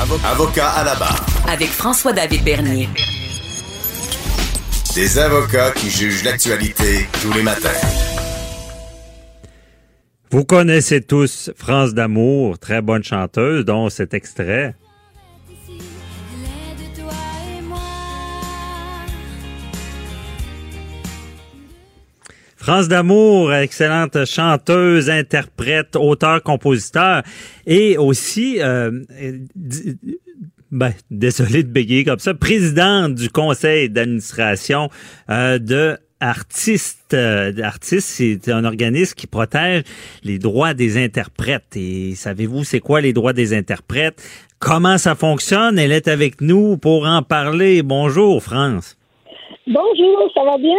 Avocat à la barre. Avec François-David Bernier. Des avocats qui jugent l'actualité tous les matins. Vous connaissez tous France d'amour, très bonne chanteuse, dont cet extrait. France d'amour, excellente chanteuse, interprète, auteur, compositeur et aussi, euh, ben, désolé de bégayer comme ça, présidente du conseil d'administration euh, de Artiste, euh, c'est un organisme qui protège les droits des interprètes. Et savez-vous, c'est quoi les droits des interprètes? Comment ça fonctionne? Elle est avec nous pour en parler. Bonjour, France. Bonjour, ça va bien?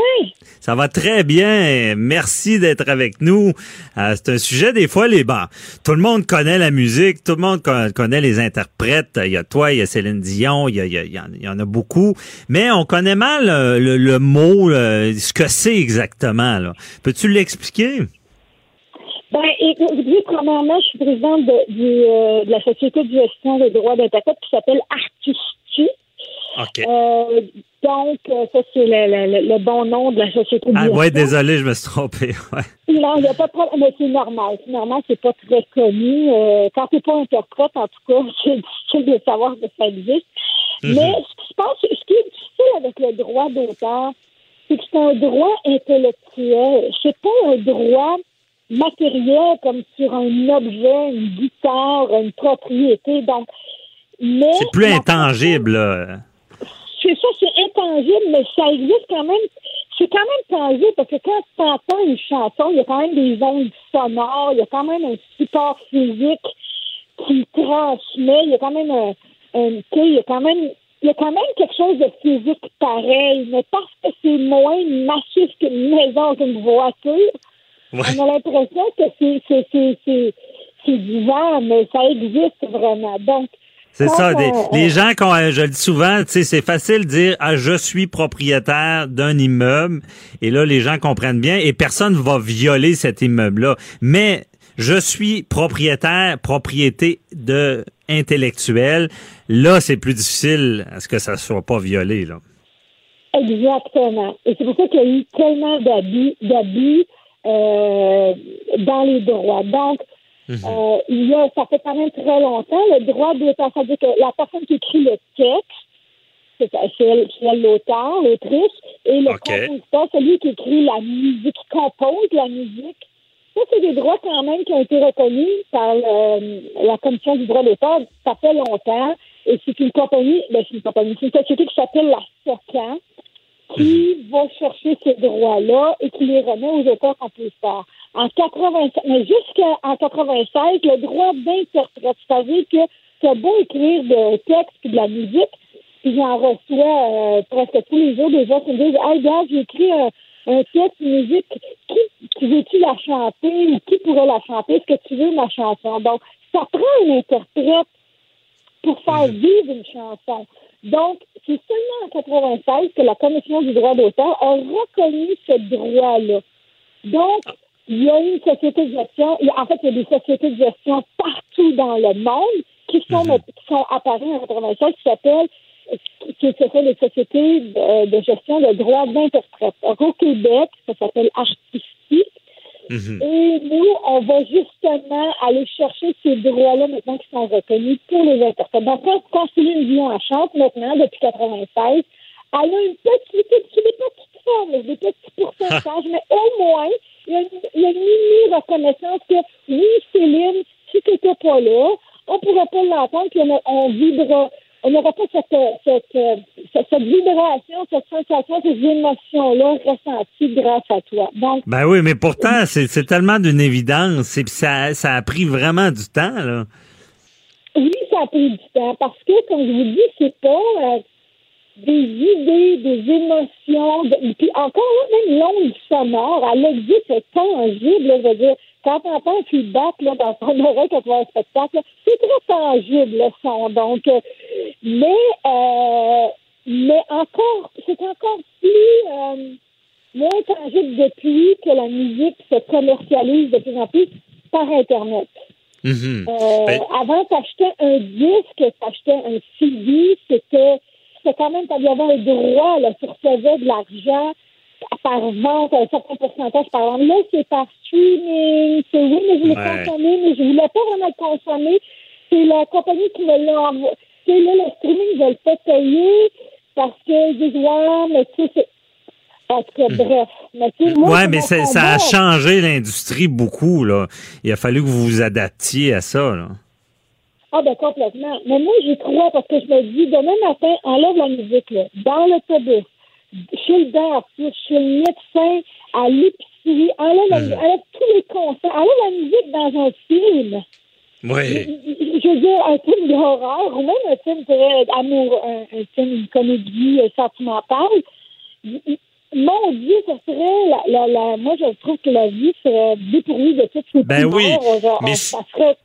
Ça va très bien. Merci d'être avec nous. Euh, c'est un sujet, des fois, les bas. Tout le monde connaît la musique, tout le monde connaît les interprètes. Il y a toi, il y a Céline Dion, il y, a, il y, en, a beaucoup. Mais on connaît mal euh, le, mot, ce que c'est exactement. Peux-tu l'expliquer? Ben, écoutez, premièrement, je suis présidente de, euh, de la Société de gestion des droits d'interprète qui s'appelle Artisti. Euh, donc, euh, ça, c'est le, le, bon nom de la société. Ah, ouais, désolé, je me suis trompé. Ouais. Non, il n'y a pas de problème. Mais c'est normal. C'est normal, c'est pas très connu. Euh, quand tu n'es pas interprète, en tout cas, c'est difficile de savoir que ça existe. Mhm. Mais ce qui se passe, ce qui est difficile avec le droit d'auteur, c'est que c'est un droit intellectuel. C'est pas un droit matériel comme sur un objet, une guitare, une propriété. Donc, mais. C'est plus intangible, là c'est ça, c'est intangible, mais ça existe quand même. C'est quand même tangible parce que quand tu entends une chanson, il y a quand même des ondes sonores, il y a quand même un support physique qui transmet, il y a quand même un, il y a quand même il y a quand même quelque chose de physique pareil, mais parce que c'est moins massif qu'une maison, qu'une voiture, on a l'impression que c'est, c'est, c'est, c'est, c'est divers, mais ça existe vraiment. Donc, c'est ça. les gens, quand, euh, je le dis souvent, c'est facile de dire ah, je suis propriétaire d'un immeuble. Et là, les gens comprennent bien et personne ne va violer cet immeuble-là. Mais je suis propriétaire, propriété de intellectuelle. Là, c'est plus difficile à ce que ça ne soit pas violé. Là. Exactement. Et c'est pour ça qu'il y a eu tellement d'abus, d'abus euh, dans les droits. Donc, Mhm. Euh, il y a, ça fait quand même très longtemps, le droit d'auteur, c'est-à-dire que la personne qui écrit le texte, c'est elle, l'auteur, l'autrice, et le compositeur, celui qui écrit la musique, qui compose la musique. Ça, c'est des droits quand même qui ont été reconnus par la Commission du droit d'auteur. Ça fait longtemps. Et c'est une compagnie, ben c'est une compagnie, c'est une société qui s'appelle la SOCAN, qui mhm. va chercher ces droits-là et qui les remet aux auteurs compositeurs. En 87, mais jusqu'en 96, le droit d'interprète, c'est-à-dire que c'est beau écrire de texte et de la musique, puis j'en reçois euh, presque tous les jours des gens qui me disent Hey, gars, j'ai écrit un, texte, une musique, qui, qui veux-tu la chanter ou qui pourrait la chanter? Est-ce que tu veux ma chanson? Donc, ça prend un interprète pour faire mhm. vivre une chanson. Donc, c'est seulement en 96 que la Commission du droit d'auteur a reconnu ce droit-là. Donc, il y a une société de gestion, en fait, il y a des sociétés de gestion partout dans le monde qui sont, mhm. qui sont apparues en 96 qui s'appellent qui s'appellent les sociétés de, gestion de droits d'interprète. Au Québec, ça s'appelle Artistique. Mhm. Et nous, on va justement aller chercher ces droits-là maintenant qui sont reconnus pour les interprètes. Donc, quand Céline Dion à chante maintenant, depuis 96, elle a une petite, des petites formes, des petits pourcentages, mais au moins, il y a une, mini-reconnaissance que oui, Céline, si tu n'étais pas là, on ne pourrait pas l'entendre, puis on, on vibra. On n'aurait pas cette, cette, cette, vibration, cette sensation, ces émotions-là ressenties grâce à toi. Donc, ben oui, mais pourtant, c'est tellement d'une évidence. Et ça, ça a pris vraiment du temps, là. oui, ça a pris du temps parce que, comme je vous dis, c'est pas euh, des idées, des émotions, de, puis encore même l'onde sonore, elle existe, c'est tangible, là, je veux dire. Quand on entend un feedback là, dans son oreille quand on voit un spectacle, c'est très tangible le son. Donc, euh, mais euh, mais encore, c'est encore plus euh, moins tangible depuis que la musique se commercialise de plus en plus par Internet. Mhm. Euh, Ben- Avant, t'achetais un disque, t'achetais un CD, c'était c'était quand même, y avait un droit, là, recevais de l'argent par vente, un certain pourcentage par an. Là, c'est par streaming, c'est oui, mais je l'ai Ouais. consommé, mais je voulais pas vraiment consommer. C'est la compagnie qui me l'a envoyé. Sais, là, le streaming, je le fais payer parce que je dis, ouais, mais tu sais, c'est... En tout cas, bref. Mais moi, Hmm. ouais, c'est mais c'est- ça a changé l'industrie beaucoup, là. Il a fallu que vous vous adaptiez à ça, là. Ah ben complètement. Mais moi, j'y crois parce que je me dis, demain matin, enlève la musique, là, dans l'autobus, chez le dentiste, chez le médecin, à l'épicerie, enlève, la, Mhm. enlève tous les concerts, enlève la musique dans un film. Oui. Je veux dire, un film d'horreur ou même un film très amour, un, un film, une comédie euh, sentimentale. Mon Dieu, ça serait la, la, la- moi je trouve que la vie serait dépourvue de toutes ces Ben oui, mais ça serait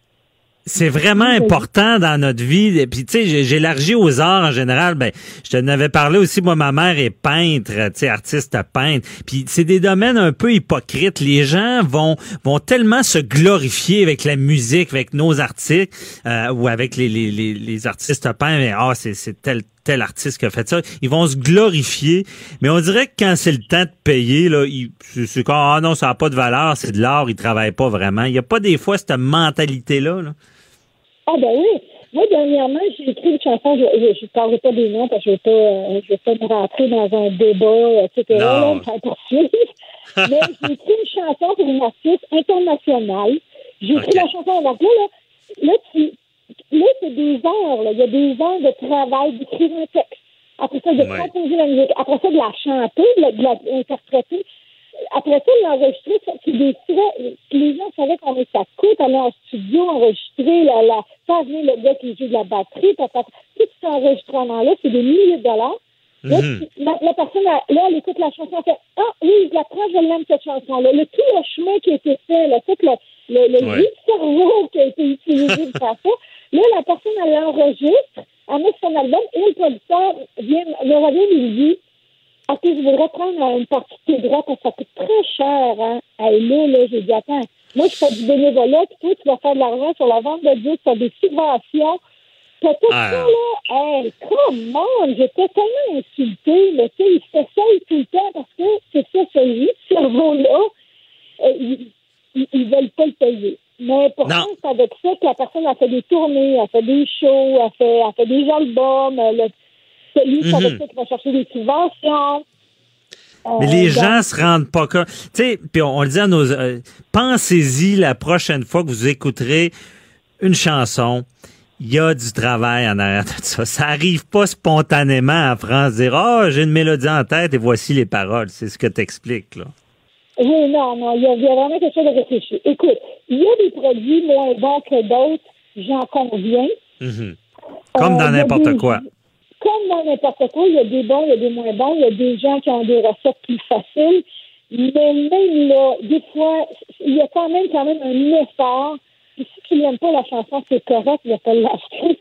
C'est vraiment important dans notre vie. Et Puis tu sais, élargi aux arts en général. Ben, je te n'avais parlé aussi. Moi, ma mère est peintre, tu sais, artiste peintre. Puis c'est des domaines un peu hypocrites. Les gens vont vont tellement se glorifier avec la musique, avec nos articles euh, ou avec les, les, les, les artistes peintres. Mais, Ah, c'est c'est tel tel artiste qui a fait ça. Ils vont se glorifier. Mais on dirait que quand c'est le temps de payer, là, ils- c'est comme ah non, ça n'a pas de valeur, c'est de l'art, ils travaillent pas vraiment. Il y a pas des fois cette mentalité là. là. Ah ben oui. Moi, dernièrement, j'ai écrit une chanson, je ne parlerai pas des noms parce que je ne vais, pas, euh, je vais pas me rentrer dans un débat, etc. Non. Là. Mais j'ai écrit une chanson pour une artiste internationale. J'ai écrit la chanson en anglais, là. Là, tu, là c'est des heures, là. Il y a des heures de travail d'écrire un texte. Après ça, de Ouais. composer la musique. Après ça, de la chanter, de la- de l'interpréter. Après ça, l'enregistrer, c'est des frais. Les gens savaient qu'on est à coûte, aller en studio, enregistrer, la, la, faire venir le gars qui joue de la batterie, papa. Tout cet enregistrement-là, c'est des milliers de dollars. Là, Mhm. la, la personne, là, elle écoute la chanson, elle fait Ah, oui, je la prends, je l'aime, cette chanson-là. Le, tout le chemin qui a été fait, là, tout le, le, le Ouais. de cerveau qui a été utilisé pour faire ça, là, la personne, elle l'enregistre, elle met son album, et le producteur vient, me revient lui dit OK, je voudrais prendre une partie de tes droits parce que ça coûte très cher, hein. Hey, là, là, j'ai dit, attends, moi, je fais du bénévolat, puis toi, tu vas faire de l'argent sur la vente de disques, tu as des subventions. T'as tout Ah. ça, là. Hey, come on! J'étais tellement insultée, là. Tu sais, ils s'essayent tout le temps parce que c'est ça, ce jus de cerveau-là. euh, ils, ils, ils veulent pas le payer. Mais pourtant, c'est avec ça que la personne a fait des tournées, a fait des shows, a fait, a fait des albums. le- celui, avec ça qui va chercher des subventions. Mais Euh, les donc, gens se rendent pas compte. Tu sais, puis on, on le dit à nos... euh, Pensez-y la prochaine fois que vous écouterez une chanson. Il y a du travail en arrière de ça. Ça arrive pas spontanément à France dire « Ah, j'ai une mélodie en tête et voici les paroles. » C'est ce que t'expliques, là. Oui, non, non, il y, a, il y a vraiment quelque chose de réfléchi. Écoute, il y a des produits moins bons que d'autres, j'en conviens. Mhm. Comme Euh, dans a n'importe quoi. Comme dans n'importe quoi, il y a des bons, il y a des moins bons, il y a des gens qui ont des recettes plus faciles. Mais même là, des fois, il y a quand même, quand même un effort. Si tu n'aimes pas la chanson, c'est correct, il n'y a pas l'acheter,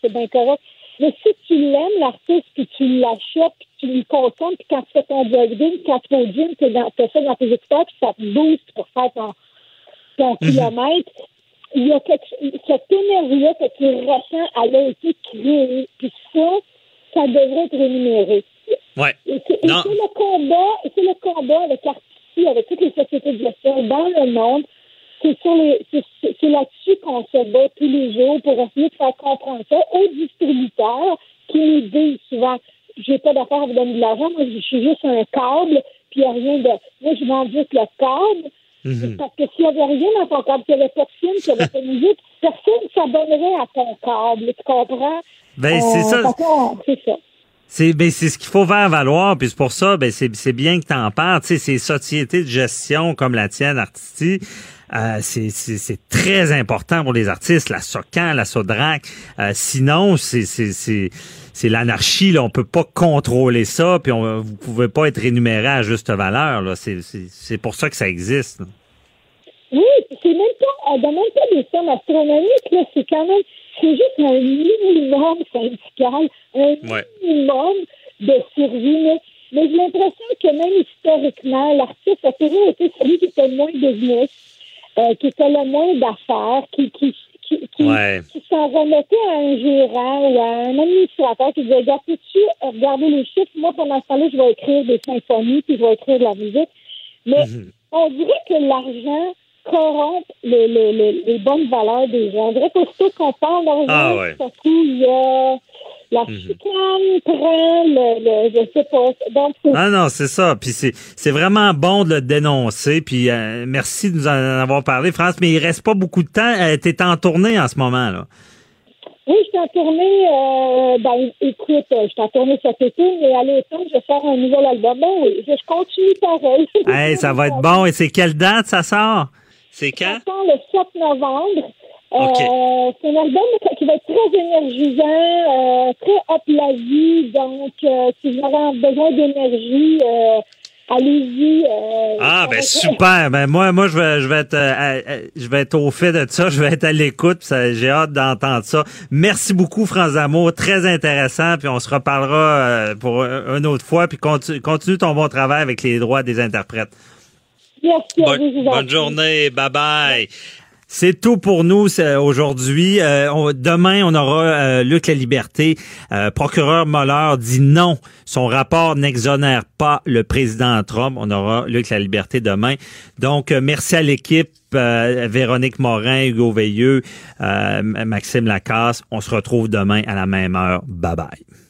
c'est bien correct. Mais si tu l'aimes, l'artiste, puis tu l'achètes, puis tu lui consommes, puis quand tu fais ton jogging, quand tu vas au gym, tu as ça dans tes écouteurs, puis ça te booste pour faire ton, ton kilomètre, il y a quelque, cette énergie-là que tu ressens, elle a été créée. Puis ça, ça devrait être rémunéré. Ouais. Et c'est le combat, c'est le combat avec Artisti, avec toutes les sociétés de gestion dans le monde. C'est sur les, c'est, c'est- c'est là-dessus qu'on se bat tous les jours pour essayer de faire comprendre ça aux distributeurs qui nous disent souvent, j'ai pas d'affaire à vous donner de l'argent, moi je suis juste un câble, puis il n'y a rien de, moi je vends juste le câble. Mhm. Parce que s'il n'y avait rien dans ton câble, s'il n'y avait pas de film, s'il n'y avait pas de musique, personne ne s'abonnerait à ton câble, tu comprends? Ben, c'est Euh, ça. C'est ça. C'est ben, c'est ce qu'il faut faire valoir, puis c'est pour ça, ben c'est c'est bien que t'en parles. Tu sais, ces sociétés de gestion comme la tienne, Artisti, euh, c'est, c'est, c'est très important pour les artistes, la SOCAN, la SODRAC. Euh, sinon, c'est, c'est, c'est, c'est l'anarchie. Là. On peut pas contrôler ça, puis on, vous pouvez pas être rémunéré à juste valeur. Là. C'est, c'est, c'est pour ça que ça existe. là. Oui, c'est même pas, elle demande pas des sommes astronomiques, là. C'est quand même, c'est juste un minimum syndical, un Ouais. minimum de survie. Mais, mais j'ai l'impression que même historiquement, l'artiste a toujours été celui qui était le moins business, euh, qui était le moins d'affaires, qui, qui, qui, qui, Ouais. qui s'en remettait à un gérant ou à un administrateur qui disait, regarde, peux-tu regarder les chiffres? Moi, pendant ce temps-là, je vais écrire des symphonies, puis je vais écrire de la musique. Mais Mhm. on dirait que l'argent le- les bonnes valeurs des gens. On dirait qu'aussitôt qu'on parle d'argent, Ah ouais. tout à coup, il y a la Mhm. chicane prend le, le- je sais pas. Donc, Ah non, c'est ça. Puis c'est, c'est vraiment bon de le dénoncer. Puis euh, merci de nous en avoir parlé, France. Mais il reste pas beaucoup de temps. Euh, T'es en tournée en ce moment, là. Oui, je suis en tournée, euh, ben, écoute, je suis en tournée cet été, mais à l'automne, je vais faire un nouvel album. Ben oui, je, je continue pareil. Hey, ça va être bon. Et c'est quelle date ça sort? C'est quand? le 7 novembre. OK. Euh, c'est un album qui va être très énergisant, euh, très up la vie. Donc, euh, si vous avez besoin d'énergie, euh, allez-y. euh, Ah ben super. Ben moi moi je vais je vais être euh, je vais être au fait de ça, je vais être à l'écoute, j'ai hâte d'entendre ça. Merci beaucoup France Amour, très intéressant, puis on se reparlera euh, pour un- une autre fois puis continue, continue ton bon travail avec les droits des interprètes. Merci à vous, je Bonne, journée, bye bye. C'est tout pour nous aujourd'hui. Euh, demain, on aura euh, Luc La Liberté. Euh, procureur Moller dit non. Son rapport n'exonère pas le président Trump. On aura Luc La Liberté demain. Donc, merci à l'équipe. Véronique Morin, Hugo Veilleux, Maxime Lacasse. On se retrouve demain à la même heure. Bye bye.